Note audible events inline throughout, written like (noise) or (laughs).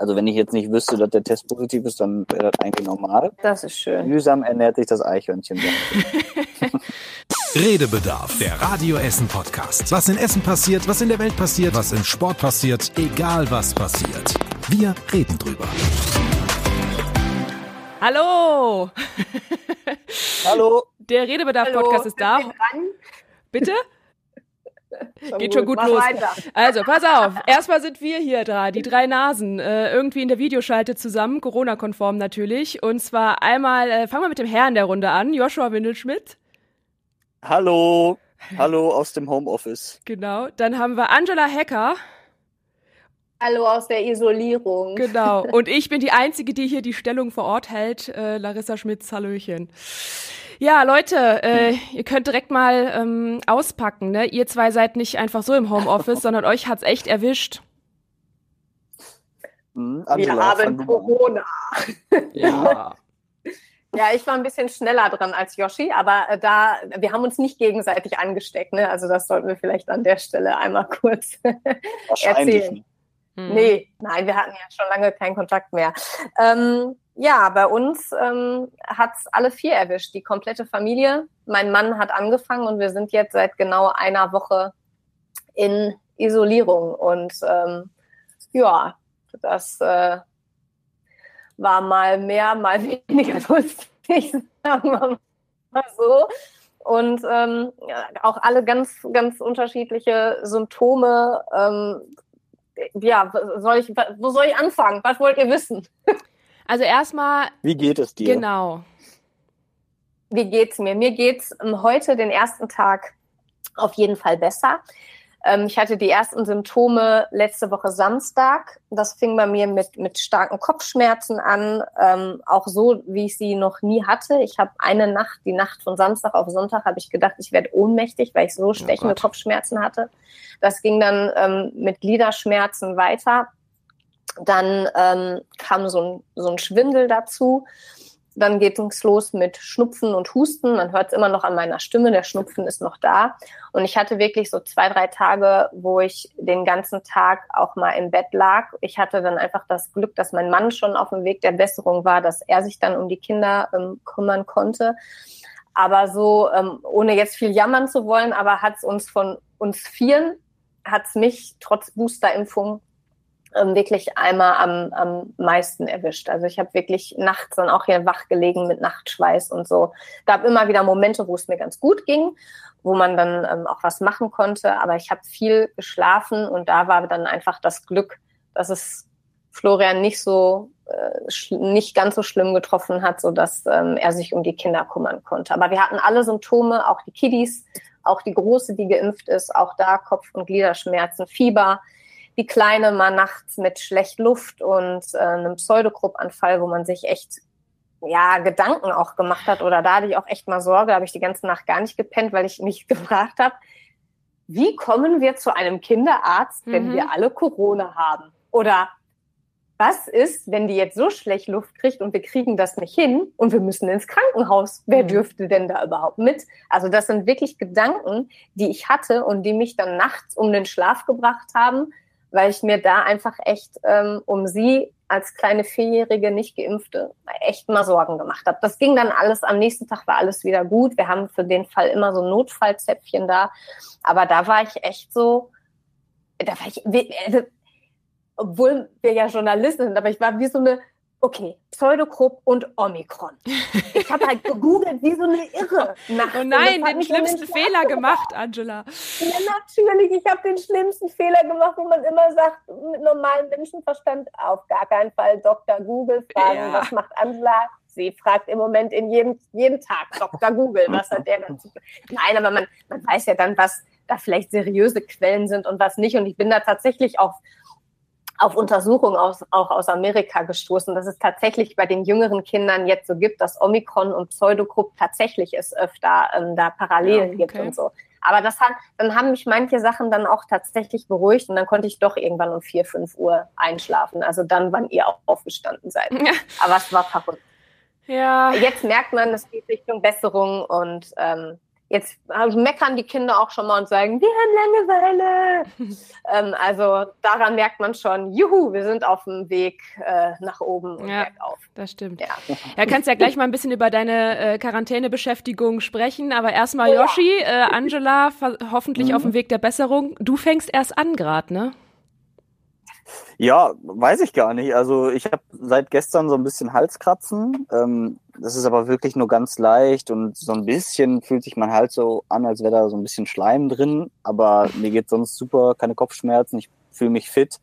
Also wenn ich jetzt nicht wüsste, dass der Test positiv ist, dann wäre das eigentlich normal. Das ist schön. Mühsam ernährt sich das Eichhörnchen. (laughs) Redebedarf, der Radio Essen Podcast. Was in Essen passiert, was in der Welt passiert, was im Sport passiert, egal was passiert. Wir reden drüber. Hallo! Hallo! Der Redebedarf-Podcast ist da. Bitte? Schon Geht schon gut, los. Weiter. Also, pass (laughs) auf. Erstmal sind wir hier dran, die drei Nasen, äh, irgendwie in der Videoschalte zusammen, Corona-konform natürlich. Und zwar einmal, äh, fangen wir mit dem Herrn der Runde an, Joshua Windelschmidt. Hallo. Hallo aus dem Homeoffice. Genau. Dann haben wir Angela Hecker. Hallo aus der Isolierung. Genau. (laughs) Und ich bin die Einzige, die hier die Stellung vor Ort hält. Äh, Larissa Schmitz, Hallöchen. Ja, Leute, äh, ihr könnt direkt mal ähm, auspacken. Ne? Ihr zwei seid nicht einfach so im Homeoffice, (laughs) sondern euch hat's echt erwischt. Hm, Wir haben Corona. Ja. (laughs) Ja, ich war ein bisschen schneller dran als Yoshi, aber äh, da, wir haben uns nicht gegenseitig angesteckt, ne? Also das sollten wir vielleicht an der Stelle einmal kurz (laughs) erzählen. Hm. Nee, nein, wir hatten ja schon lange keinen Kontakt mehr. Ähm, ja, bei uns ähm, hat es alle vier erwischt, die komplette Familie. Mein Mann hat angefangen und wir sind jetzt seit genau einer Woche in Isolierung. Und ähm, ja, das äh, war mal mehr, mal (laughs) weniger lustig, sagen wir mal so. Und ähm, auch alle ganz, ganz unterschiedliche Symptome. Ähm, ja, soll ich, wo soll ich anfangen? Was wollt ihr wissen? (laughs) Also erstmal. Wie geht es dir? Genau. Wie geht's mir? Mir geht's ähm, heute den ersten Tag auf jeden Fall besser. Ähm, ich hatte die ersten Symptome letzte Woche Samstag. Das fing bei mir mit, mit starken Kopfschmerzen an, ähm, auch so, wie ich sie noch nie hatte. Ich habe eine Nacht, die Nacht von Samstag auf Sonntag, habe ich gedacht, ich werde ohnmächtig, weil ich so oh stechende oh Kopfschmerzen hatte. Das ging dann ähm, mit Gliederschmerzen weiter. Dann ähm, kam so ein, so ein Schwindel dazu. Dann geht es los mit Schnupfen und Husten. Man hört es immer noch an meiner Stimme, der Schnupfen ist noch da. Und ich hatte wirklich so zwei, drei Tage, wo ich den ganzen Tag auch mal im Bett lag. Ich hatte dann einfach das Glück, dass mein Mann schon auf dem Weg der Besserung war, dass er sich dann um die Kinder ähm, kümmern konnte. Aber so, ähm, ohne jetzt viel jammern zu wollen, aber hat es uns von uns Vieren, hat es mich trotz Boosterimpfung ähm, wirklich einmal am, am meisten erwischt. Also ich habe wirklich nachts dann auch hier wach gelegen mit Nachtschweiß und so. Gab immer wieder Momente, wo es mir ganz gut ging, wo man dann ähm, auch was machen konnte. Aber ich habe viel geschlafen und da war dann einfach das Glück, dass es Florian nicht so äh, nicht ganz so schlimm getroffen hat, so dass ähm, er sich um die Kinder kümmern konnte. Aber wir hatten alle Symptome, auch die Kiddies, auch die große, die geimpft ist, auch da Kopf- und Gliederschmerzen, Fieber die Kleine mal nachts mit schlecht Luft und äh, einem Pseudogruppanfall, wo man sich echt ja, Gedanken auch gemacht hat oder da hatte ich auch echt mal Sorge, da habe ich die ganze Nacht gar nicht gepennt, weil ich mich (laughs) gefragt habe, wie kommen wir zu einem Kinderarzt, wenn mhm. wir alle Corona haben? Oder was ist, wenn die jetzt so schlecht Luft kriegt und wir kriegen das nicht hin und wir müssen ins Krankenhaus? Wer mhm. dürfte denn da überhaupt mit? Also das sind wirklich Gedanken, die ich hatte und die mich dann nachts um den Schlaf gebracht haben, weil ich mir da einfach echt ähm, um sie als kleine vierjährige nicht geimpfte echt mal Sorgen gemacht habe. Das ging dann alles, am nächsten Tag war alles wieder gut. Wir haben für den Fall immer so Notfallzäpfchen da. Aber da war ich echt so, da war ich, also, obwohl wir ja Journalisten sind, aber ich war wie so eine okay, Pseudogrupp und Omikron. Ich habe halt gegoogelt wie so eine Irre. Nachts. Oh nein, den schlimmsten Fehler gemacht, Angela. Ja, natürlich. Ich habe den schlimmsten Fehler gemacht, wo man immer sagt, mit normalem Menschenverstand auf gar keinen Fall Dr. Google fragen, ja. was macht Angela? Sie fragt im Moment in jedem, jeden Tag Dr. Google, was hat der dazu? Nein, aber man, man weiß ja dann, was da vielleicht seriöse Quellen sind und was nicht. Und ich bin da tatsächlich auf auf Untersuchungen aus, auch aus Amerika gestoßen, dass es tatsächlich bei den jüngeren Kindern jetzt so gibt, dass Omikron und Pseudogrupp tatsächlich es öfter ähm, da Parallelen ja, okay. gibt und so. Aber das hat, dann haben mich manche Sachen dann auch tatsächlich beruhigt und dann konnte ich doch irgendwann um vier, fünf Uhr einschlafen. Also dann, wann ihr auch aufgestanden seid. Ja. Aber es war verrückt. Ja. Jetzt merkt man, es geht Richtung Besserung und ähm, Jetzt meckern die Kinder auch schon mal und sagen, wir haben Langeweile. (laughs) ähm, also daran merkt man schon, juhu, wir sind auf dem Weg äh, nach oben und ja, bergauf. Das stimmt. Ja. ja, kannst ja gleich mal ein bisschen über deine äh, Quarantänebeschäftigung sprechen, aber erstmal Yoshi, äh, Angela, hoffentlich mhm. auf dem Weg der Besserung. Du fängst erst an gerade, ne? Ja, weiß ich gar nicht. Also ich habe seit gestern so ein bisschen Halskratzen. Ähm, das ist aber wirklich nur ganz leicht und so ein bisschen fühlt sich mein Hals so an, als wäre da so ein bisschen Schleim drin. Aber mir geht sonst super, keine Kopfschmerzen. Ich fühle mich fit.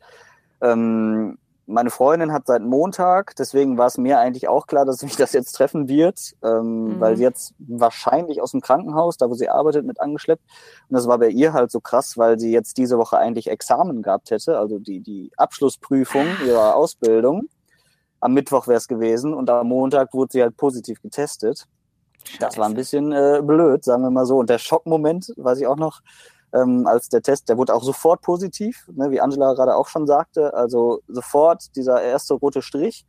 Ähm, meine Freundin hat seit Montag, deswegen war es mir eigentlich auch klar, dass mich das jetzt treffen wird, ähm, mhm. weil sie jetzt wahrscheinlich aus dem Krankenhaus, da wo sie arbeitet, mit angeschleppt. Und das war bei ihr halt so krass, weil sie jetzt diese Woche eigentlich Examen gehabt hätte, also die, die Abschlussprüfung ihrer Ausbildung. Am Mittwoch wäre es gewesen und am Montag wurde sie halt positiv getestet. Scheiße. Das war ein bisschen äh, blöd, sagen wir mal so. Und der Schockmoment, weiß ich auch noch, ähm, als der Test, der wurde auch sofort positiv, ne, wie Angela gerade auch schon sagte. Also sofort dieser erste rote Strich.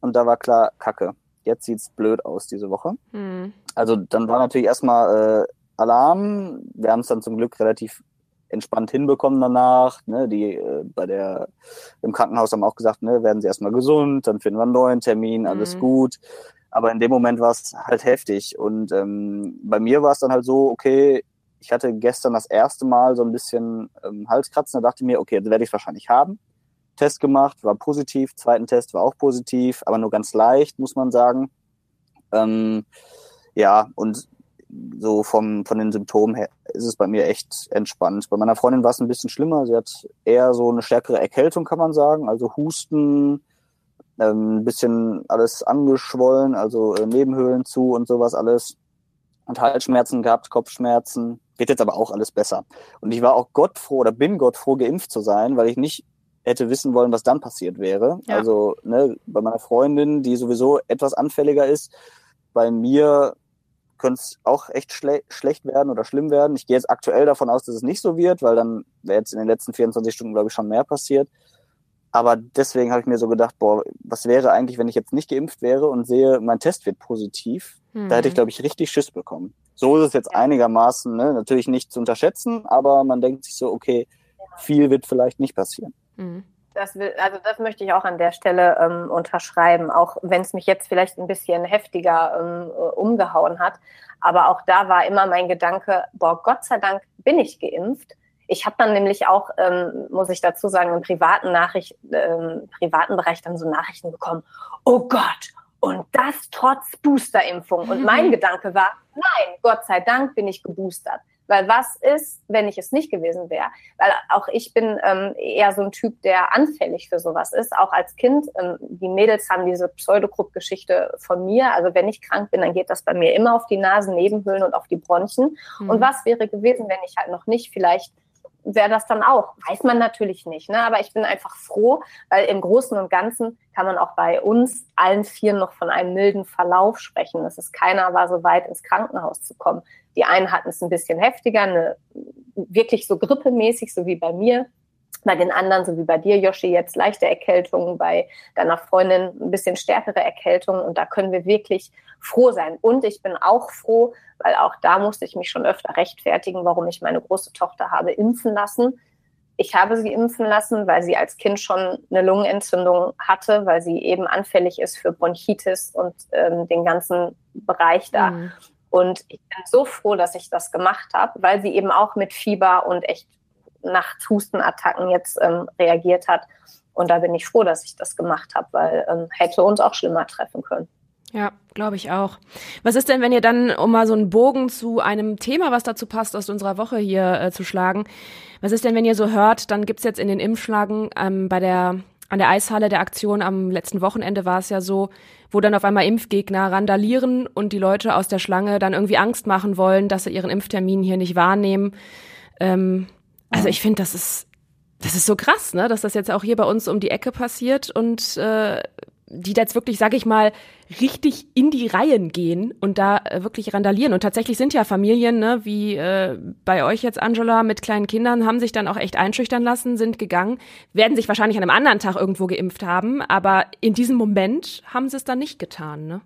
Und da war klar, Kacke. Jetzt sieht's blöd aus diese Woche. Mhm. Also dann war natürlich erstmal äh, Alarm. Wir haben es dann zum Glück relativ entspannt hinbekommen danach. Ne, die äh, bei der im Krankenhaus haben auch gesagt, ne, werden sie erstmal gesund, dann finden wir einen neuen Termin, alles mhm. gut. Aber in dem Moment war es halt heftig. Und ähm, bei mir war es dann halt so, okay, ich hatte gestern das erste Mal so ein bisschen ähm, Halskratzen. Da dachte ich mir, okay, jetzt werde ich es wahrscheinlich haben. Test gemacht, war positiv. Zweiten Test war auch positiv, aber nur ganz leicht, muss man sagen. Ähm, ja, und so vom, von den Symptomen her ist es bei mir echt entspannt. Bei meiner Freundin war es ein bisschen schlimmer. Sie hat eher so eine stärkere Erkältung, kann man sagen. Also Husten, ähm, ein bisschen alles angeschwollen, also äh, Nebenhöhlen zu und sowas alles. Und Halsschmerzen gehabt, Kopfschmerzen, Geht jetzt aber auch alles besser. Und ich war auch Gott froh oder bin Gott froh, geimpft zu sein, weil ich nicht hätte wissen wollen, was dann passiert wäre. Ja. Also ne, bei meiner Freundin, die sowieso etwas anfälliger ist, bei mir könnte es auch echt schle schlecht werden oder schlimm werden. Ich gehe jetzt aktuell davon aus, dass es nicht so wird, weil dann wäre jetzt in den letzten 24 Stunden, glaube ich, schon mehr passiert. Aber deswegen habe ich mir so gedacht, boah, was wäre eigentlich, wenn ich jetzt nicht geimpft wäre und sehe, mein Test wird positiv? Mhm. Da hätte ich, mhm. glaube ich, richtig Schiss bekommen. So ist es jetzt einigermaßen, ne? natürlich nicht zu unterschätzen, aber man denkt sich so, okay, viel wird vielleicht nicht passieren. Mhm. Das will, also das möchte ich auch an der Stelle ähm, unterschreiben, auch wenn es mich jetzt vielleicht ein bisschen heftiger ähm, umgehauen hat. Aber auch da war immer mein Gedanke, boah, Gott sei Dank bin ich geimpft. Ich habe dann nämlich auch, ähm, muss ich dazu sagen, im privaten Nachricht, ähm, privaten Bereich dann so Nachrichten bekommen. Oh Gott, und das trotz Boosterimpfung. Und mein mhm. Gedanke war, nein, Gott sei Dank bin ich geboostert. Weil was ist, wenn ich es nicht gewesen wäre? Weil auch ich bin ähm, eher so ein Typ, der anfällig für sowas ist. Auch als Kind. Ähm, die Mädels haben diese Pseudogrupp-Geschichte von mir. Also wenn ich krank bin, dann geht das bei mir immer auf die Nasennebenhöhlen und auf die Bronchien. Mhm. Und was wäre gewesen, wenn ich halt noch nicht vielleicht wäre das dann auch. Weiß man natürlich nicht. Ne? Aber ich bin einfach froh, weil im Großen und Ganzen kann man auch bei uns allen vier noch von einem milden Verlauf sprechen. Es ist keiner war so weit ins Krankenhaus zu kommen. Die einen hatten es ein bisschen heftiger, eine, wirklich so grippemäßig, so wie bei mir. Bei den anderen, so wie bei dir, Joshi, jetzt leichte Erkältungen, bei deiner Freundin ein bisschen stärkere Erkältungen. Und da können wir wirklich froh sein. Und ich bin auch froh, weil auch da musste ich mich schon öfter rechtfertigen, warum ich meine große Tochter habe impfen lassen. Ich habe sie impfen lassen, weil sie als Kind schon eine Lungenentzündung hatte, weil sie eben anfällig ist für Bronchitis und ähm, den ganzen Bereich da. Mhm. Und ich bin so froh, dass ich das gemacht habe, weil sie eben auch mit Fieber und echt Nachthustenattacken jetzt ähm, reagiert hat. Und da bin ich froh, dass ich das gemacht habe, weil ähm, hätte uns auch schlimmer treffen können. Ja, glaube ich auch. Was ist denn, wenn ihr dann, um mal so einen Bogen zu einem Thema, was dazu passt, aus unserer Woche hier äh, zu schlagen, was ist denn, wenn ihr so hört, dann gibt's jetzt in den Impfschlagen ähm, bei der an der Eishalle der Aktion am letzten Wochenende war es ja so, wo dann auf einmal Impfgegner randalieren und die Leute aus der Schlange dann irgendwie Angst machen wollen, dass sie ihren Impftermin hier nicht wahrnehmen. Ähm, also ich finde, das ist das ist so krass, ne, dass das jetzt auch hier bei uns um die Ecke passiert und äh, die da jetzt wirklich, sage ich mal, richtig in die Reihen gehen und da äh, wirklich randalieren. Und tatsächlich sind ja Familien, ne, wie äh, bei euch jetzt, Angela, mit kleinen Kindern, haben sich dann auch echt einschüchtern lassen, sind gegangen, werden sich wahrscheinlich an einem anderen Tag irgendwo geimpft haben, aber in diesem Moment haben sie es dann nicht getan, ne?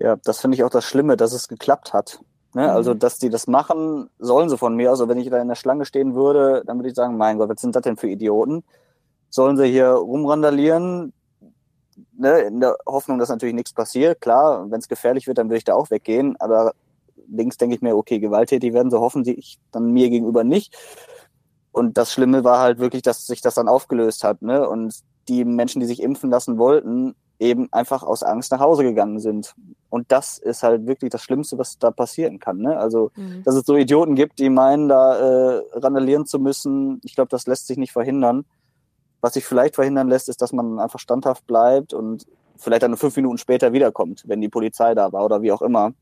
Ja, das finde ich auch das Schlimme, dass es geklappt hat. Ne? Mhm. Also, dass die das machen, sollen sie von mir aus. Also, wenn ich da in der Schlange stehen würde, dann würde ich sagen, mein Gott, was sind das denn für Idioten? Sollen sie hier rumrandalieren? Ne? In der Hoffnung, dass natürlich nichts passiert. Klar, wenn es gefährlich wird, dann würde ich da auch weggehen. Aber links denke ich mir, okay, gewalttätig werden sie hoffentlich dann mir gegenüber nicht. Und das Schlimme war halt wirklich, dass sich das dann aufgelöst hat. Ne? Und die Menschen, die sich impfen lassen wollten, eben einfach aus Angst nach Hause gegangen sind. Und das ist halt wirklich das Schlimmste, was da passieren kann. Ne? Also, mhm. dass es so Idioten gibt, die meinen, da äh, randalieren zu müssen, ich glaube, das lässt sich nicht verhindern. Was sich vielleicht verhindern lässt, ist, dass man einfach standhaft bleibt und vielleicht dann fünf Minuten später wiederkommt, wenn die Polizei da war oder wie auch immer.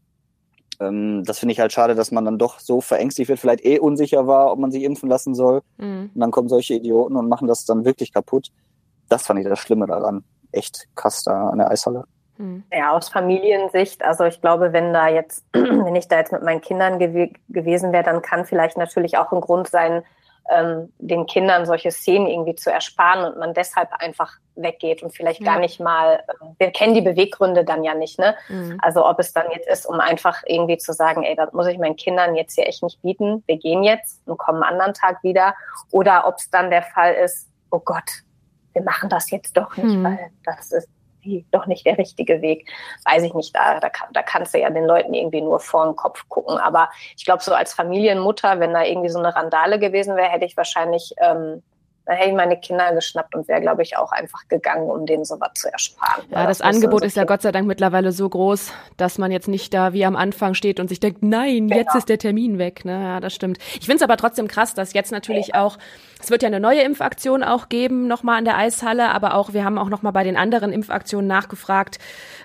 Ähm, das finde ich halt schade, dass man dann doch so verängstigt wird, vielleicht eh unsicher war, ob man sich impfen lassen soll. Mhm. Und dann kommen solche Idioten und machen das dann wirklich kaputt. Das fand ich das Schlimme daran echt krass da an der Eishalle. Hm. Ja, aus Familiensicht, also ich glaube, wenn da jetzt, (clears throat) wenn ich da jetzt mit meinen Kindern gew gewesen wäre, dann kann vielleicht natürlich auch ein Grund sein, ähm, den Kindern solche Szenen irgendwie zu ersparen und man deshalb einfach weggeht und vielleicht ja. gar nicht mal, ähm, wir kennen die Beweggründe dann ja nicht, ne? Mhm. Also ob es dann jetzt ist, um einfach irgendwie zu sagen, ey, das muss ich meinen Kindern jetzt hier echt nicht bieten, wir gehen jetzt und kommen einen anderen Tag wieder, oder ob es dann der Fall ist, oh Gott, wir machen das jetzt doch nicht, hm. weil das ist doch nicht der richtige Weg. Weiß ich nicht, da, da, da kannst du ja den Leuten irgendwie nur vor den Kopf gucken. Aber ich glaube, so als Familienmutter, wenn da irgendwie so eine Randale gewesen wäre, hätte ich wahrscheinlich ähm, dann hätte ich meine Kinder geschnappt und wäre, glaube ich, auch einfach gegangen, um denen sowas zu ersparen. Ja, das, das Angebot so ist ja Gott sei Dank mittlerweile so groß, dass man jetzt nicht da wie am Anfang steht und sich denkt, nein, genau. jetzt ist der Termin weg. Ne? Ja, das stimmt. Ich finde es aber trotzdem krass, dass jetzt natürlich ja. auch, es wird ja eine neue Impfaktion auch geben, nochmal an der Eishalle, aber auch, wir haben auch nochmal bei den anderen Impfaktionen nachgefragt,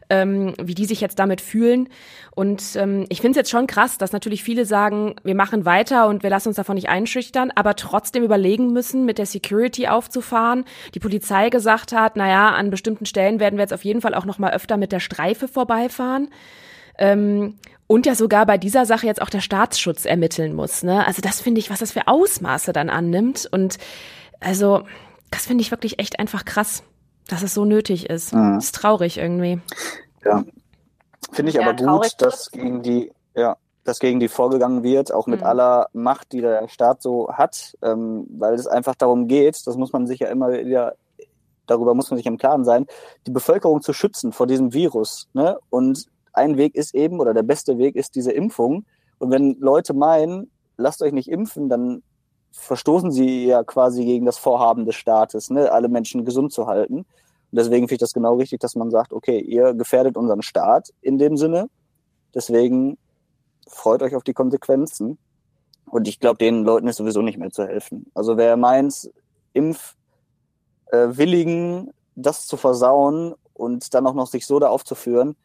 ähm, wie die sich jetzt damit fühlen. Und ähm, ich finde es jetzt schon krass, dass natürlich viele sagen, wir machen weiter und wir lassen uns davon nicht einschüchtern, aber trotzdem überlegen müssen, mit der Security aufzufahren. Die Polizei gesagt hat, naja, an bestimmten Stellen werden wir jetzt auf jeden Fall auch noch mal öfter mit der Streife vorbeifahren. Ähm, und ja sogar bei dieser Sache jetzt auch der Staatsschutz ermitteln muss. Ne? Also das finde ich, was das für Ausmaße dann annimmt. Und also das finde ich wirklich echt einfach krass dass es so nötig ist. Mhm. ist traurig irgendwie. Ja. Finde ich ja, aber gut, dass gegen die, ja, dass gegen die vorgegangen wird, auch mit mhm. aller Macht, die der Staat so hat, ähm, weil es einfach darum geht, das muss man sich ja immer wieder, darüber muss man sich im Klaren sein, die Bevölkerung zu schützen vor diesem Virus. Ne? Und ein Weg ist eben, oder der beste Weg ist diese Impfung. Und wenn Leute meinen, lasst euch nicht impfen, dann verstoßen sie ja quasi gegen das Vorhaben des Staates, ne, alle Menschen gesund zu halten. Und deswegen finde ich das genau richtig, dass man sagt, okay, ihr gefährdet unseren Staat in dem Sinne. Deswegen freut euch auf die Konsequenzen. Und ich glaube, den Leuten ist sowieso nicht mehr zu helfen. Also wer meint, Impfwilligen das zu versauen und dann auch noch sich so da aufzuführen,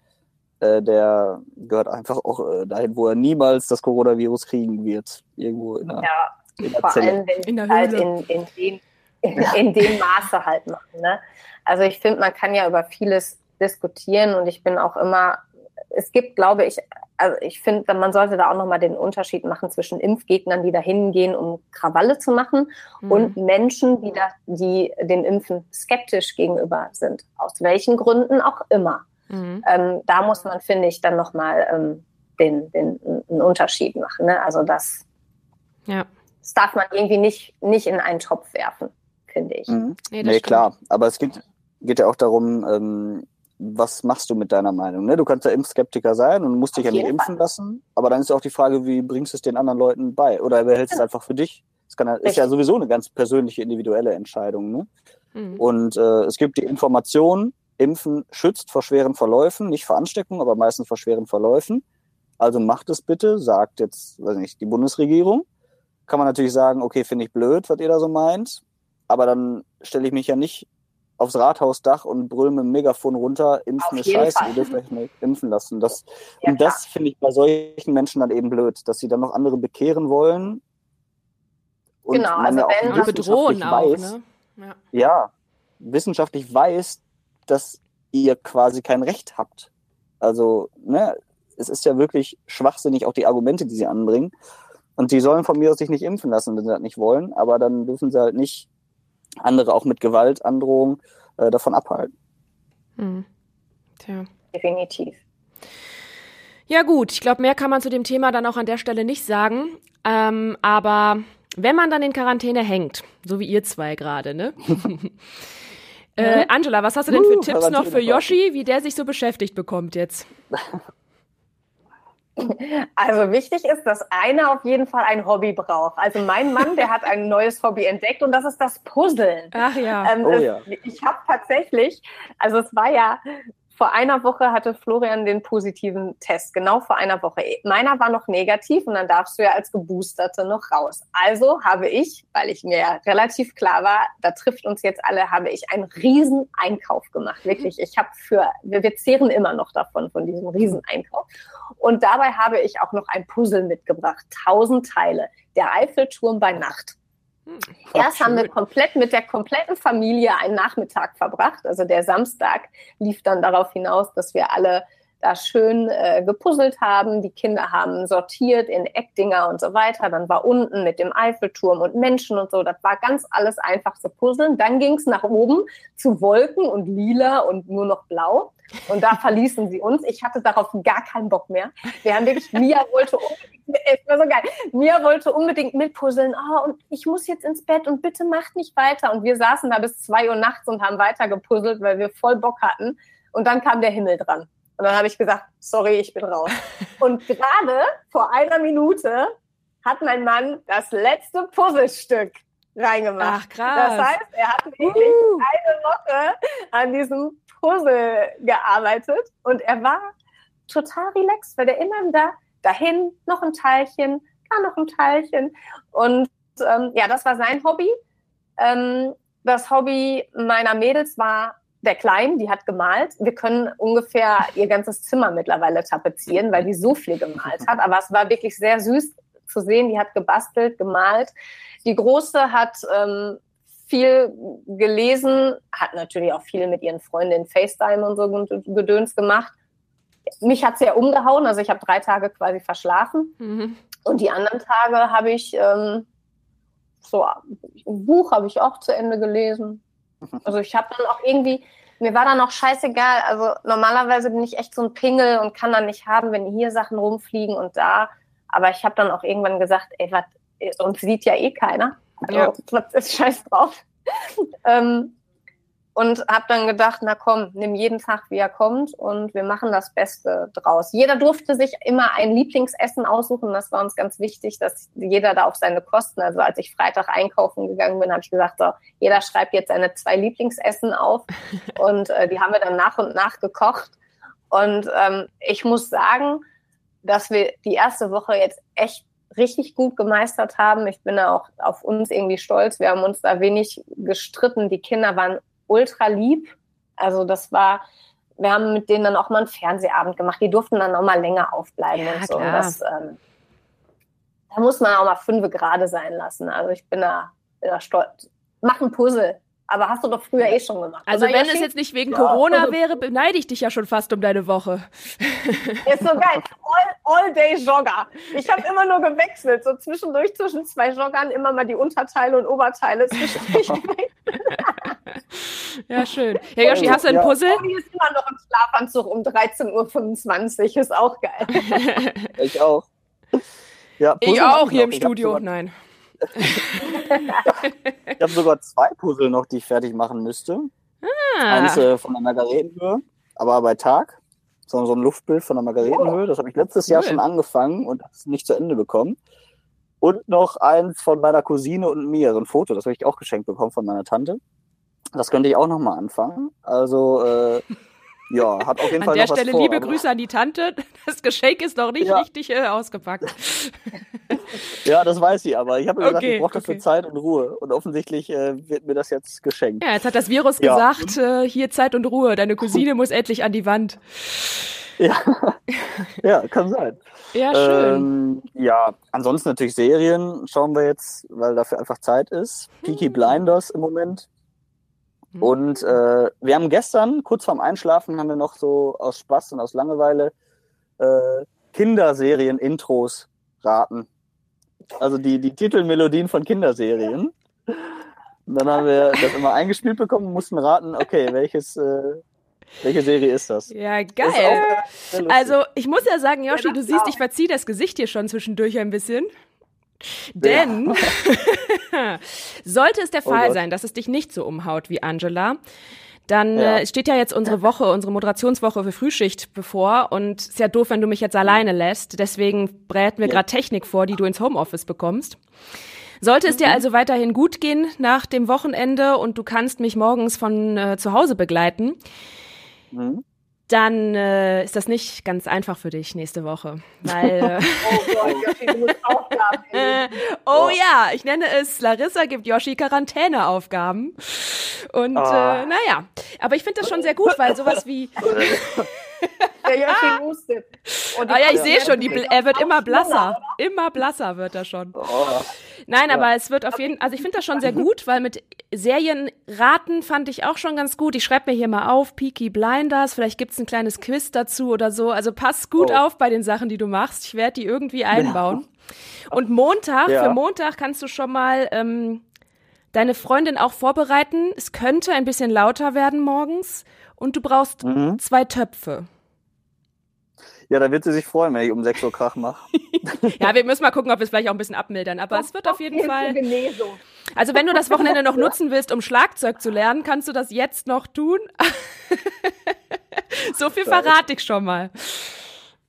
äh, der gehört einfach auch äh, dahin, wo er niemals das Coronavirus kriegen wird. Irgendwo in der ja vor allem, wenn sie halt in, in, dem, in, in, dem Maße halt machen. Ne? Also ich finde, man kann ja über vieles diskutieren und ich bin auch immer, es gibt, glaube ich, also ich finde, man sollte da auch nochmal den Unterschied machen zwischen Impfgegnern, die da hingehen, um Krawalle zu machen, mhm. und Menschen, die, da, die dem Impfen skeptisch gegenüber sind. Aus welchen Gründen auch immer. Mhm. Ähm, da muss man, finde ich, dann nochmal ähm, den, den, einen Unterschied machen. Ne? Also das. Ja das darf man irgendwie nicht, nicht in einen Topf werfen, finde ich. Mhm. Nee, nee klar. Aber es geht, geht ja auch darum, ähm, was machst du mit deiner Meinung? Ne? Du kannst ja Impfskeptiker sein und musst dich ja nicht impfen Fall. lassen. Aber dann ist auch die Frage, wie bringst du es den anderen Leuten bei? Oder behältst ja. es einfach für dich? Das kann, ist ja sowieso eine ganz persönliche, individuelle Entscheidung. Ne? Mhm. Und äh, es gibt die Information, Impfen schützt vor schweren Verläufen, nicht vor Ansteckung, aber meistens vor schweren Verläufen. Also macht es bitte, sagt jetzt, weiß nicht, die Bundesregierung kann man natürlich sagen, okay, finde ich blöd, was ihr da so meint. Aber dann stelle ich mich ja nicht aufs Rathausdach und brülle mit dem Megafon runter, impfen ist scheiße, Fall. ihr dürft euch nicht impfen lassen. Das, (laughs) ja, und das finde ich bei solchen Menschen dann eben blöd, dass sie dann noch andere bekehren wollen. Und genau, also wenn auch bedrohen auch, weiß, ne? ja. ja, wissenschaftlich weiß, dass ihr quasi kein Recht habt. Also, ne, es ist ja wirklich schwachsinnig, auch die Argumente, die sie anbringen. Und die sollen von mir aus sich nicht impfen lassen, wenn sie das nicht wollen, aber dann dürfen sie halt nicht andere auch mit Gewalt, Androhung äh, davon abhalten. Hm. Tja. Definitiv. Ja gut, ich glaube, mehr kann man zu dem Thema dann auch an der Stelle nicht sagen. Ähm, aber wenn man dann in Quarantäne hängt, so wie ihr zwei gerade, ne? (laughs) äh, Angela, was hast du denn für uh, Tipps noch für Yoshi, wie der sich so beschäftigt bekommt jetzt? (laughs) Also wichtig ist, dass einer auf jeden Fall ein Hobby braucht. Also mein Mann, der hat ein neues Hobby entdeckt und das ist das Puzzeln. Ach ja. Ähm, oh, ja. Ich habe tatsächlich, also es war ja vor einer Woche hatte Florian den positiven Test, genau vor einer Woche. Meiner war noch negativ und dann darfst du ja als Geboosterte noch raus. Also habe ich, weil ich mir ja relativ klar war, da trifft uns jetzt alle, habe ich einen riesen Einkauf gemacht. Wirklich, ich habe für, wir, wir zehren immer noch davon, von diesem riesen Einkauf. Und dabei habe ich auch noch ein Puzzle mitgebracht, tausend Teile. Der Eiffelturm bei Nacht. Hm, Erst haben wir komplett mit der kompletten Familie einen Nachmittag verbracht. Also der Samstag lief dann darauf hinaus, dass wir alle da schön äh, gepuzzelt haben. Die Kinder haben sortiert in Eckdinger und so weiter. Dann war unten mit dem Eiffelturm und Menschen und so. Das war ganz alles einfach zu puzzeln. Dann ging es nach oben zu Wolken und lila und nur noch blau. Und da verließen sie uns. Ich hatte darauf gar keinen Bock mehr. Wir haben wirklich, Mia wollte unbedingt, war so geil, Mia wollte unbedingt mitpuzzeln. Oh, und ich muss jetzt ins Bett und bitte macht nicht weiter. Und wir saßen da bis zwei Uhr nachts und haben weiter gepuzzelt, weil wir voll Bock hatten. Und dann kam der Himmel dran. Und dann habe ich gesagt, sorry, ich bin raus. und gerade vor einer Minute hat mein Mann das letzte Puzzlestück reingemacht. Ach, krass. Das heißt, er hat wirklich uh. eine Woche an diesem Puzzle gearbeitet und er war total relaxed, weil der immer da dahin noch ein Teilchen, da noch ein Teilchen und ähm, ja, das war sein Hobby. Ähm, das Hobby meiner Mädels war der Klein, die hat gemalt. Wir können ungefähr ihr ganzes Zimmer mittlerweile tapezieren, weil die so viel gemalt hat. Aber es war wirklich sehr süß zu sehen. Die hat gebastelt, gemalt. Die Große hat ähm, viel gelesen, hat natürlich auch viel mit ihren Freundinnen FaceTime und so Gedöns gemacht. Mich hat sehr umgehauen, also ich habe drei Tage quasi verschlafen. Mhm. Und die anderen Tage habe ich ähm, so ein Buch habe ich auch zu Ende gelesen. Also ich habe dann auch irgendwie, mir war dann auch scheißegal. Also normalerweise bin ich echt so ein Pingel und kann dann nicht haben, wenn hier Sachen rumfliegen und da. Aber ich habe dann auch irgendwann gesagt, ey, was, uns sieht ja eh keiner. Also, ja. was ist scheiß drauf. (laughs) ähm, und habe dann gedacht, na komm, nimm jeden Tag, wie er kommt und wir machen das Beste draus. Jeder durfte sich immer ein Lieblingsessen aussuchen. Das war uns ganz wichtig, dass jeder da auf seine Kosten, also als ich Freitag einkaufen gegangen bin, habe ich gesagt, so, jeder schreibt jetzt seine zwei Lieblingsessen auf (laughs) und äh, die haben wir dann nach und nach gekocht. Und ähm, ich muss sagen, dass wir die erste Woche jetzt echt richtig gut gemeistert haben. Ich bin da auch auf uns irgendwie stolz. Wir haben uns da wenig gestritten. Die Kinder waren ultra lieb. Also das war, wir haben mit denen dann auch mal einen Fernsehabend gemacht. Die durften dann auch mal länger aufbleiben ja, und so. Und das, ähm, da muss man auch mal fünf gerade sein lassen. Also ich bin da, bin da stolz. Mach ein Puzzle. Aber hast du doch früher eh schon gemacht. Also wenn es jetzt nicht wegen ja. Corona wäre, beneide ich dich ja schon fast um deine Woche. (laughs) Ist so geil. All, all day Jogger. Ich habe immer nur gewechselt. So zwischendurch zwischen zwei Joggern immer mal die Unterteile und Oberteile zwischendurch. (laughs) ja, schön. Ja, Joshi, hast du ein Puzzle? Die ist immer noch im Schlafanzug um 13.25 Uhr. Ist auch geil. (laughs) ich auch. Ja, ich auch hier im Studio. Nein (laughs) ich habe sogar zwei Puzzle noch, die ich fertig machen müsste. Ah. Eins äh, von der Margaretenhöhe, aber bei Tag. So, so ein Luftbild von der Margaretenhöhe. Oh. Das habe ich letztes cool. Jahr schon angefangen und es nicht zu Ende bekommen. Und noch eins von meiner Cousine und mir, so ein Foto, das habe ich auch geschenkt bekommen von meiner Tante. Das könnte ich auch noch mal anfangen. Also äh, ja, (laughs) hat auf jeden an Fall An der Stelle vor, liebe Grüße an die Tante. Das Geschenk ist noch nicht ja. richtig äh, ausgepackt. (laughs) ja, das weiß sie, aber ich habe okay, gesagt, ich brauche dafür okay. Zeit und Ruhe. Und offensichtlich äh, wird mir das jetzt geschenkt. Ja, jetzt hat das Virus ja. gesagt, äh, hier Zeit und Ruhe. Deine Cousine muss endlich an die Wand. Ja, (laughs) ja kann sein. Ja, schön. Ähm, ja, ansonsten natürlich Serien schauen wir jetzt, weil dafür einfach Zeit ist. Peaky hm. Blinders im Moment Mhm. Und äh, wir haben gestern, kurz vorm Einschlafen, haben wir noch so aus Spaß und aus Langeweile äh, Kinderserien-Intros raten. Also die, die Titelmelodien von Kinderserien. Und dann haben wir das immer eingespielt bekommen und mussten raten, okay, welches, äh, Welche Serie ist das? Ja, geil. also, ich muss ja sagen, Yoshi, du siehst, ich verziehe das Gesicht hier schon zwischendurch ein bisschen. Denn ja. (laughs) sollte es der oh Fall oh sein, dass es dich nicht so umhaut wie Angela, dann ja. äh, steht ja jetzt unsere Woche, unsere Moderationswoche für Frühschicht bevor und ist ja doof, wenn du mich jetzt alleine lässt. Deswegen bräten wir ja. gerade Technik vor, die du ins Homeoffice bekommst. Sollte es dir mhm. also weiterhin gut gehen nach dem Wochenende und du kannst mich morgens von äh, zu Hause begleiten, mhm dann äh, ist das nicht ganz einfach für dich nächste Woche. Weil, äh, (laughs) oh Gott, Yoshi, du musst Aufgaben (laughs) Oh ja, ich nenne es Larissa gibt Yoshi Quarantäneaufgaben. Und oh. äh, naja, aber ich finde das schon sehr gut, weil sowas wie Der Yoshi hustet. Ah ja, ich sehe schon, die, er wird immer blasser. Immer blasser wird er schon. Oh. Nein, aber es wird auf jeden Fall, also ich finde das schon sehr gut, weil mit Serienraten fand ich auch schon ganz gut. Ich schreibe mir hier mal auf, Peaky Blinders, vielleicht gibt's ein kleines Quiz dazu oder so. Also pass gut oh. auf bei den Sachen, die du machst. Ich werde die irgendwie einbauen. Ja. Und Montag, ja. für Montag kannst du schon mal ähm, deine Freundin auch vorbereiten. Es könnte ein bisschen lauter werden morgens und du brauchst mhm. zwei Töpfe. Ja, da wird sie sich freuen, wenn ich um 6 Uhr Krach mache. (laughs) ja, wir müssen mal gucken, ob wir es vielleicht auch ein bisschen abmildern. Aber es wird auf jeden Fall. Also wenn du das Wochenende noch (laughs) nutzen willst, um Schlagzeug zu lernen, kannst du das jetzt noch tun. (laughs) so viel verrate ich schon mal.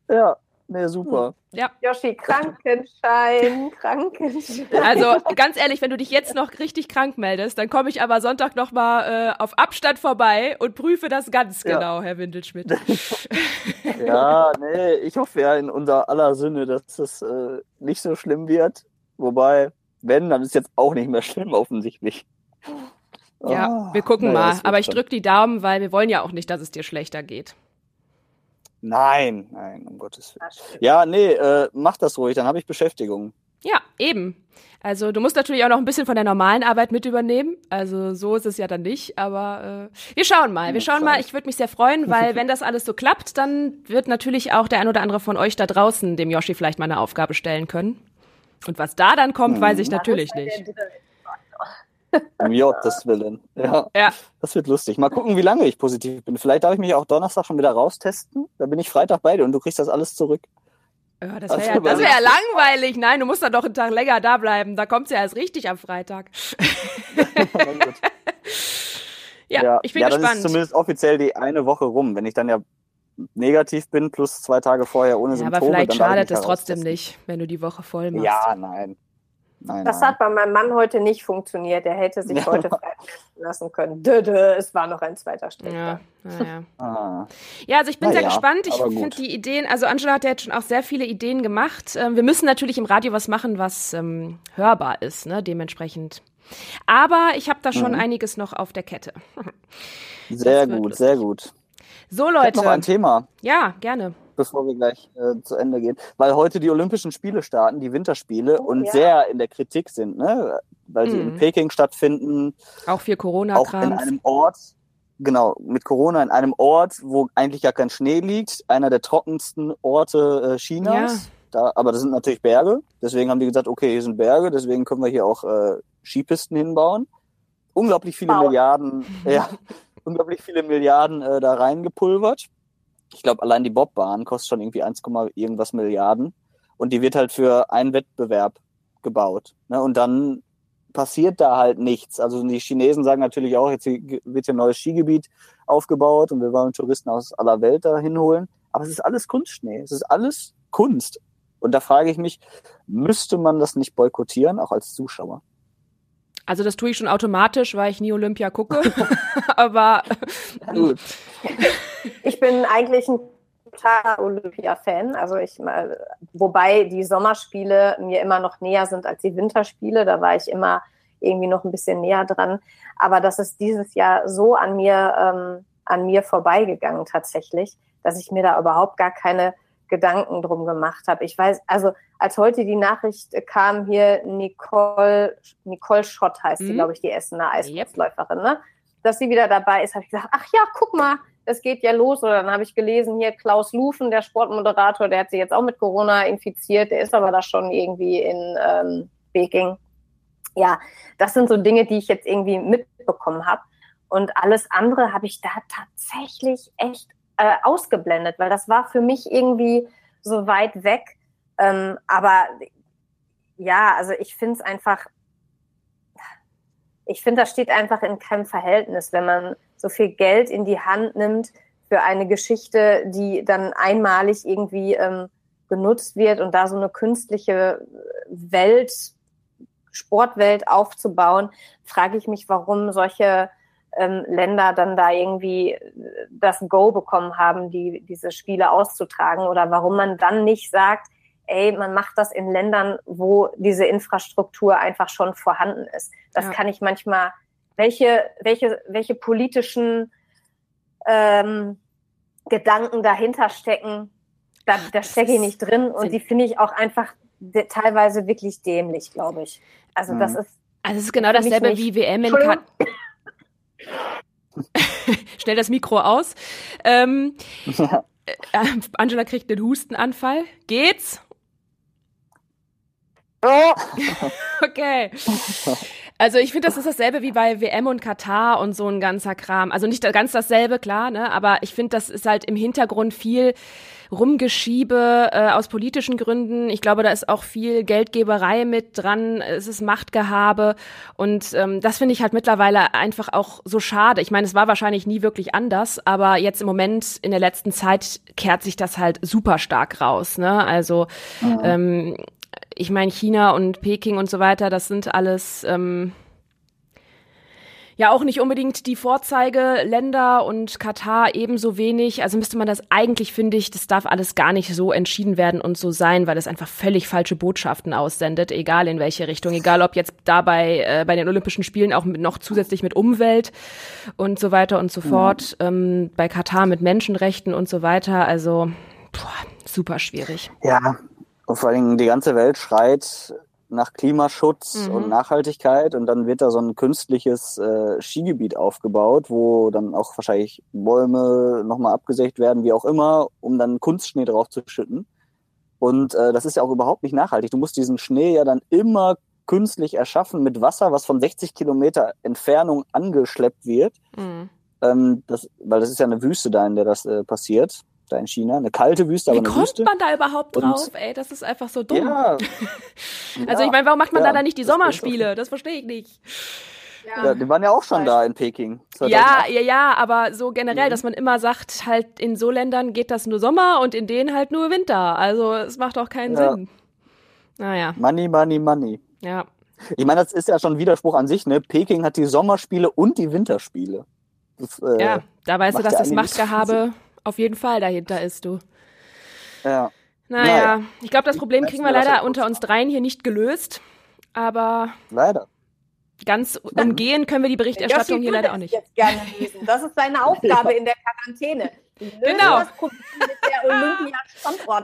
Ja, Nee, super. Ja. Yoshi, Krankenschein, (laughs) Krankenschein. Also ganz ehrlich, wenn du dich jetzt noch richtig krank meldest, dann komme ich aber Sonntag noch mal äh, auf Abstand vorbei und prüfe das ganz ja. genau, Herr Windelschmidt. (laughs) ja, nee, ich hoffe ja in unser aller Sinne, dass es äh, nicht so schlimm wird. Wobei, wenn, dann ist jetzt auch nicht mehr schlimm offensichtlich. Ja, oh, wir gucken naja, mal. Aber ich drücke die Daumen, weil wir wollen ja auch nicht, dass es dir schlechter geht. Nein, nein, um Gottes Willen. Ja, nee, äh, mach das ruhig, dann habe ich Beschäftigung. Ja, eben. Also du musst natürlich auch noch ein bisschen von der normalen Arbeit mit übernehmen. Also so ist es ja dann nicht, aber äh, wir schauen mal. Wir schauen mal. Ich würde mich sehr freuen, (laughs) weil wenn das alles so klappt, dann wird natürlich auch der ein oder andere von euch da draußen dem Yoshi vielleicht mal eine Aufgabe stellen können. Und was da dann kommt, weiß ich natürlich nicht. Um Gottes Willen. Ja. ja. Das wird lustig. Mal gucken, wie lange ich positiv bin. Vielleicht darf ich mich auch Donnerstag schon wieder raustesten. Da bin ich Freitag bei dir und du kriegst das alles zurück. Ja, das wäre ja, wär ja langweilig. Nein, du musst dann doch einen Tag länger da bleiben. Da kommt's ja erst richtig am Freitag. (laughs) ja, ja, ich bin ja, gespannt. Ja, dann ist zumindest offiziell die eine Woche rum. Wenn ich dann ja negativ bin, plus zwei Tage vorher ohne ja, Symptome. Aber vielleicht schadet es trotzdem nicht, wenn du die Woche voll machst. Ja, nein. Nein, das nein. hat bei meinem Mann heute nicht funktioniert. Er hätte sich ja. heute lassen können. Dö, dö, es war noch ein zweiter Strich. Ja, ja. (laughs) Ah. ja, also ich bin sehr ja, gespannt. Ich finde die Ideen, also Angela hat ja jetzt schon auch sehr viele Ideen gemacht. Ähm, wir müssen natürlich im Radio was machen, was ähm, hörbar ist, ne, dementsprechend. Aber ich habe da schon mhm. einiges noch auf der Kette. (laughs) sehr gut, lustig. sehr gut. So, Leute. Ich noch ein Thema. Ja, gerne bevor wir gleich äh, zu Ende gehen, weil heute die Olympischen Spiele starten, die Winterspiele, oh, und ja. sehr in der Kritik sind, ne? weil sie in mhm. Peking stattfinden. Auch für corona Auch in einem Ort, genau, mit Corona in einem Ort, wo eigentlich gar kein Schnee liegt, einer der trockensten Orte äh, Chinas. Ja. Da, aber das sind natürlich Berge, deswegen haben die gesagt, okay, hier sind Berge, deswegen können wir hier auch äh, Skipisten hinbauen. Unglaublich viele wow. Milliarden, (laughs) ja, unglaublich viele Milliarden äh, da reingepulvert ich glaube, allein die Bobbahn kostet schon irgendwie 1, irgendwas Milliarden. Und die wird halt für einen Wettbewerb gebaut. Ne? Und dann passiert da halt nichts. Also die Chinesen sagen natürlich auch, jetzt wird hier ein neues Skigebiet aufgebaut und wir wollen Touristen aus aller Welt da hinholen. Aber es ist alles Kunstschnee. Es ist alles Kunst. Und da frage ich mich, müsste man das nicht boykottieren, auch als Zuschauer? Also das tue ich schon automatisch, weil ich nie Olympia gucke. (laughs) (laughs) Aber gut. Ich bin eigentlich ein totaler Olympia-Fan. Also ich wobei die Sommerspiele mir immer noch näher sind als die Winterspiele. Da war ich immer irgendwie noch ein bisschen näher dran. Aber das ist dieses Jahr so an mir, ähm, an mir vorbeigegangen tatsächlich, dass ich mir da überhaupt gar keine Gedanken drum gemacht habe. Ich weiß, also als heute die Nachricht kam hier, Nicole, Nicole Schott heißt mhm. sie, glaube ich, die Essener Eiskurzläuferin, ne? dass sie wieder dabei ist, habe ich gesagt, ach ja, guck mal, es geht ja los. Oder dann habe ich gelesen, hier Klaus Lufen, der Sportmoderator, der hat sich jetzt auch mit Corona infiziert, der ist aber da schon irgendwie in ähm, Peking. Ja, das sind so Dinge, die ich jetzt irgendwie mitbekommen habe. Und alles andere habe ich da tatsächlich echt äh, ausgeblendet, weil das war für mich irgendwie so weit weg. Ähm, aber ja, also ich finde es einfach, ich finde, das steht einfach in keinem Verhältnis, wenn man so viel Geld in die Hand nimmt für eine Geschichte, die dann einmalig irgendwie ähm, genutzt wird und da so eine künstliche Welt, Sportwelt aufzubauen, frage ich mich, warum solche ähm, Länder dann da irgendwie das Go bekommen haben, die, diese Spiele auszutragen oder warum man dann nicht sagt, ey, man macht das in Ländern, wo diese Infrastruktur einfach schon vorhanden ist. Das ja. kann ich manchmal, welche, welche, welche politischen ähm, Gedanken dahinter stecken, da, da stecke ich nicht drin und die finde ich auch einfach teilweise wirklich dämlich, glaube ich. Also das mhm. ist. Also es ist genau dasselbe wie WM in Kat (laughs) Schnell das Mikro aus. Ähm, ja. äh, Angela kriegt einen Hustenanfall. Geht's? (laughs) Okay. (laughs) Also ich finde, das ist dasselbe wie bei WM und Katar und so ein ganzer Kram. Also nicht ganz dasselbe, klar, ne? Aber ich finde, das ist halt im Hintergrund viel Rumgeschiebe äh, aus politischen Gründen. Ich glaube, da ist auch viel Geldgeberei mit dran. Es ist Machtgehabe. Und ähm, das finde ich halt mittlerweile einfach auch so schade. Ich meine, es war wahrscheinlich nie wirklich anders, aber jetzt im Moment in der letzten Zeit kehrt sich das halt super stark raus. Ne? Also mhm. ähm, ich meine, China und Peking und so weiter, das sind alles ähm, ja auch nicht unbedingt die Vorzeigeländer und Katar ebenso wenig. Also müsste man das eigentlich, finde ich, das darf alles gar nicht so entschieden werden und so sein, weil es einfach völlig falsche Botschaften aussendet, egal in welche Richtung, egal ob jetzt dabei äh, bei den Olympischen Spielen auch mit, noch zusätzlich mit Umwelt und so weiter und so mhm. fort, ähm, bei Katar mit Menschenrechten und so weiter. Also boah, super schwierig. Ja, und vor allem die ganze Welt schreit nach Klimaschutz mhm. und Nachhaltigkeit und dann wird da so ein künstliches äh, Skigebiet aufgebaut, wo dann auch wahrscheinlich Bäume nochmal abgesägt werden, wie auch immer, um dann Kunstschnee drauf zu schütten. Und äh, das ist ja auch überhaupt nicht nachhaltig. Du musst diesen Schnee ja dann immer künstlich erschaffen mit Wasser, was von 60 Kilometer Entfernung angeschleppt wird. Mhm. Ähm, das, weil das ist ja eine Wüste da, in der das äh, passiert da in China. Eine kalte Wüste, aber Wie eine kommt Wüste. man da überhaupt drauf? ey, das ist einfach so dumm. Ja, (laughs) also ich meine, warum macht man ja, da dann nicht die Sommerspiele? Das verstehe ich nicht. Ja. ja. die waren ja auch schon da in Peking. Ja, ja, ja, aber so generell, mhm. dass man immer sagt, halt in so Ländern geht das nur Sommer und in denen halt nur Winter. Also es macht auch keinen ja. Sinn. Naja. Money, money, money. Ja. Ich meine, das ist ja schon ein Widerspruch an sich, ne? Peking hat die Sommerspiele und die Winterspiele. Das, äh, ja, da weißt du, dass das Machtgehabe auf jeden Fall dahinter ist, du. Ja. Naja, naja. ich glaube, das Problem kriegen wir leider unter uns dreien hier nicht gelöst. Aber. Leider. Ganz umgehen können wir die Berichterstattung hier leider auch nicht. Jetzt gerne lösen. Das ist seine (laughs) Aufgabe in der Quarantäne. Genau.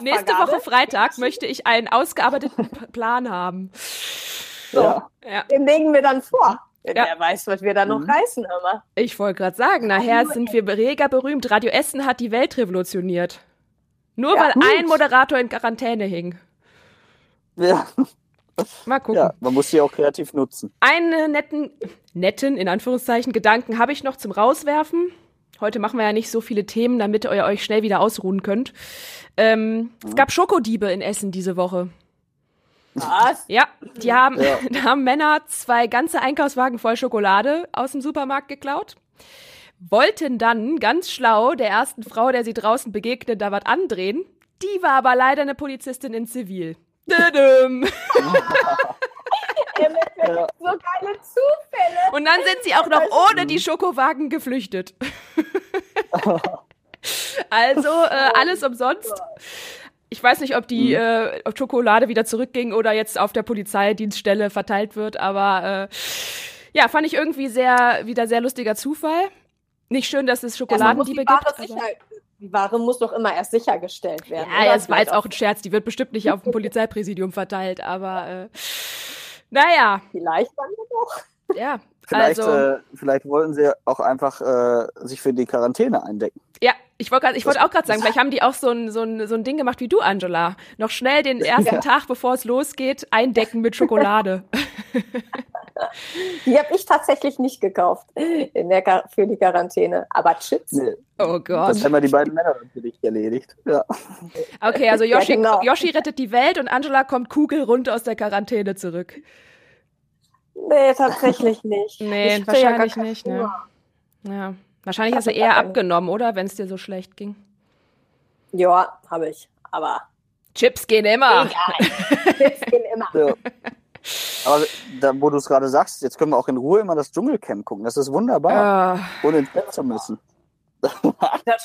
Nächste Woche Freitag möchte ich einen ausgearbeiteten Plan haben. So, ja. den legen wir dann vor. Ja. Wer weiß, was wir da noch mhm. reißen immer. Ich wollte gerade sagen, nachher sind wir reger berühmt. Radio Essen hat die Welt revolutioniert. Nur ja, weil gut. ein Moderator in Quarantäne hing. Ja. Mal gucken. Ja, man muss sie auch kreativ nutzen. Einen netten, netten, in Anführungszeichen, Gedanken habe ich noch zum Rauswerfen. Heute machen wir ja nicht so viele Themen, damit ihr euch schnell wieder ausruhen könnt. Ähm, mhm. Es gab Schokodiebe in Essen diese Woche. Was? Ja, die haben, ja. (laughs) da haben Männer zwei ganze Einkaufswagen voll Schokolade aus dem Supermarkt geklaut. Wollten dann ganz schlau der ersten Frau, der sie draußen begegnet, da was andrehen. Die war aber leider eine Polizistin in Zivil. Dödüm. ja. So geile Zufälle. Und dann sind sie auch noch ohne die Schokowagen geflüchtet. (laughs) also äh, alles umsonst. Ich weiß nicht, ob die mhm. äh, Schokolade wieder zurückging oder jetzt auf der Polizeidienststelle verteilt wird, aber äh, ja, fand ich irgendwie sehr, wieder sehr lustiger Zufall. Nicht schön, dass es Schokoladendiebe gibt. die Ware muss doch immer erst sichergestellt werden. Ja, ja das war jetzt auch ein Scherz. Die wird bestimmt nicht auf dem (laughs) Polizeipräsidium verteilt, aber äh, naja. Vielleicht dann doch. Ja, Vielleicht, also, äh, vielleicht wollten sie auch einfach äh, sich für die Quarantäne eindecken. Ja, ich wollte ich wollte auch gerade sagen, vielleicht haben die auch so ein, so, ein, so ein Ding gemacht wie du, Angela. Noch schnell den ersten ja. Tag, bevor es losgeht, eindecken mit Schokolade. (laughs) Die habe ich tatsächlich nicht gekauft in der, für die Quarantäne. Aber Chips. Nee. Oh Gott. Das haben wir die beiden Männer natürlich erledigt. Ja. Okay, also Yoshi, ja, genau. Yoshi rettet die Welt und Angela kommt kugelrund aus der Quarantäne zurück. Nee, tatsächlich nicht. Nee, ich wahrscheinlich ja nicht. Ne? Ja. Wahrscheinlich hast du eher abgenommen, oder? Wenn es dir so schlecht ging. Ja, habe ich. Aber. Chips gehen immer. Egal. Chips (laughs) gehen immer. Ja. Aber da, wo du es gerade sagst, jetzt können wir auch in Ruhe immer das Dschungelcamp gucken. Das ist wunderbar. Uh. Ohne ins Bett zu müssen.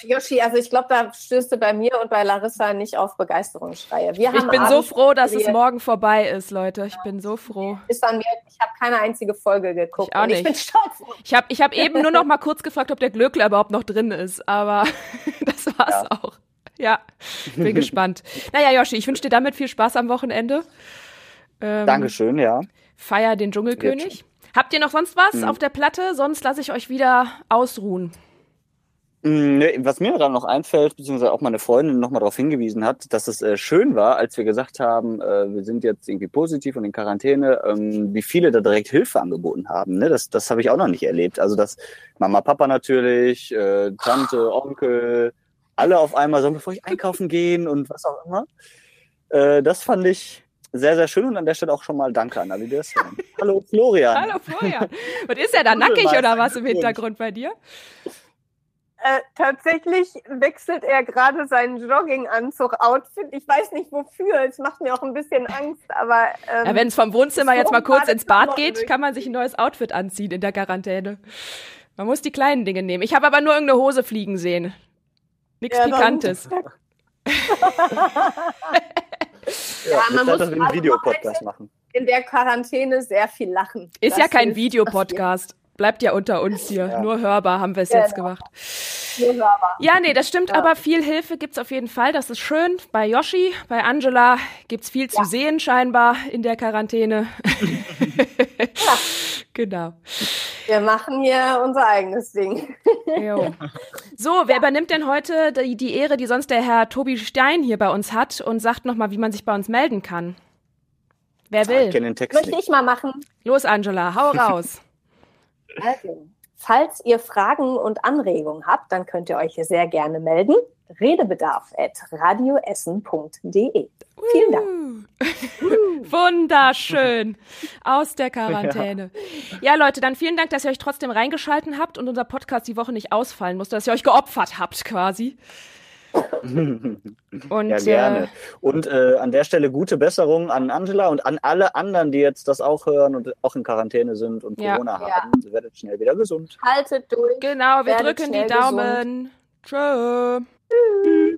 Yoshi, also ich glaube, da stößt du bei mir und bei Larissa nicht auf Begeisterungsschreie. Wir ich bin so froh, dass es morgen vorbei ist, Leute. Ich bin so froh. Ist an mir, ich habe keine einzige Folge geguckt. Ich auch nicht. Ich bin stolz. Ich habe ich hab eben nur noch mal kurz gefragt, ob der Glöckler überhaupt noch drin ist, aber (laughs) das war's ja. auch. Ja, bin gespannt. Naja, Yoshi, ich wünsche dir damit viel Spaß am Wochenende. Ähm, Dankeschön, ja. Feier den Dschungelkönig. Habt ihr noch sonst was mhm. auf der Platte? Sonst lasse ich euch wieder ausruhen. Mm, was mir gerade noch einfällt, beziehungsweise auch meine Freundin nochmal darauf hingewiesen hat, dass es äh, schön war, als wir gesagt haben, äh, wir sind jetzt irgendwie positiv und in Quarantäne, ähm, wie viele da direkt Hilfe angeboten haben. Ne? Das, das habe ich auch noch nicht erlebt. Also dass Mama, Papa natürlich, äh, Tante, Onkel, alle auf einmal sollen, bevor ich einkaufen gehen und was auch immer. Äh, das fand ich sehr, sehr schön und an der Stelle auch schon mal Danke an alle, die das hören. (laughs) Hallo Florian. Hallo Florian. Und ist er da nackig oder was im Hintergrund bei dir? Äh, tatsächlich wechselt er gerade seinen Jogginganzug-Outfit. Ich weiß nicht wofür. Es macht mir auch ein bisschen Angst, aber. Ähm, ja, wenn es vom Wohnzimmer jetzt mal kurz ins Bad geht, kann man sich ein neues Outfit anziehen in der Quarantäne. Man muss die kleinen Dinge nehmen. Ich habe aber nur irgendeine Hose fliegen sehen. Nichts ja, Pikantes. ja, man muss wir einen Videopodcast machen. In der Quarantäne sehr viel lachen. Ist das ja kein Videopodcast. Bleibt ja unter uns hier. Ja. Nur hörbar haben wir es genau. jetzt gemacht. Nur hörbar. Ja, nee, das stimmt, ja. aber viel Hilfe gibt es auf jeden Fall. Das ist schön. Bei Yoshi, bei Angela gibt es viel ja. zu sehen, scheinbar in der Quarantäne. ja. (laughs) Genau. Wir machen hier unser eigenes Ding. Jo. (laughs) So, wer übernimmt denn heute die, die Ehre, die sonst der Herr Tobi Stein hier bei uns hat und sagt nochmal, wie man sich bei uns melden kann? Wer will? Ich kenne den Text Möchte ich mal machen. Los, Angela, hau raus. (laughs) Also, falls ihr Fragen und Anregungen habt, dann könnt ihr euch hier sehr gerne melden. Redebedarf at radioessen.de. Vielen Dank. (laughs) Wunderschön. Aus der Quarantäne. Ja. ja, Leute, dann vielen Dank, dass ihr euch trotzdem reingeschalten habt und unser Podcast die Woche nicht ausfallen musste, dass ihr euch geopfert habt quasi. (laughs) Und, ja, gerne. Äh, und äh, an der Stelle gute Besserung an Angela und an alle anderen, die jetzt das auch hören und auch in Quarantäne sind und ja. Corona ja. haben. Ihr werdet schnell wieder gesund. Haltet durch. Genau, wir drücken die Daumen. Tschö. Tschüss.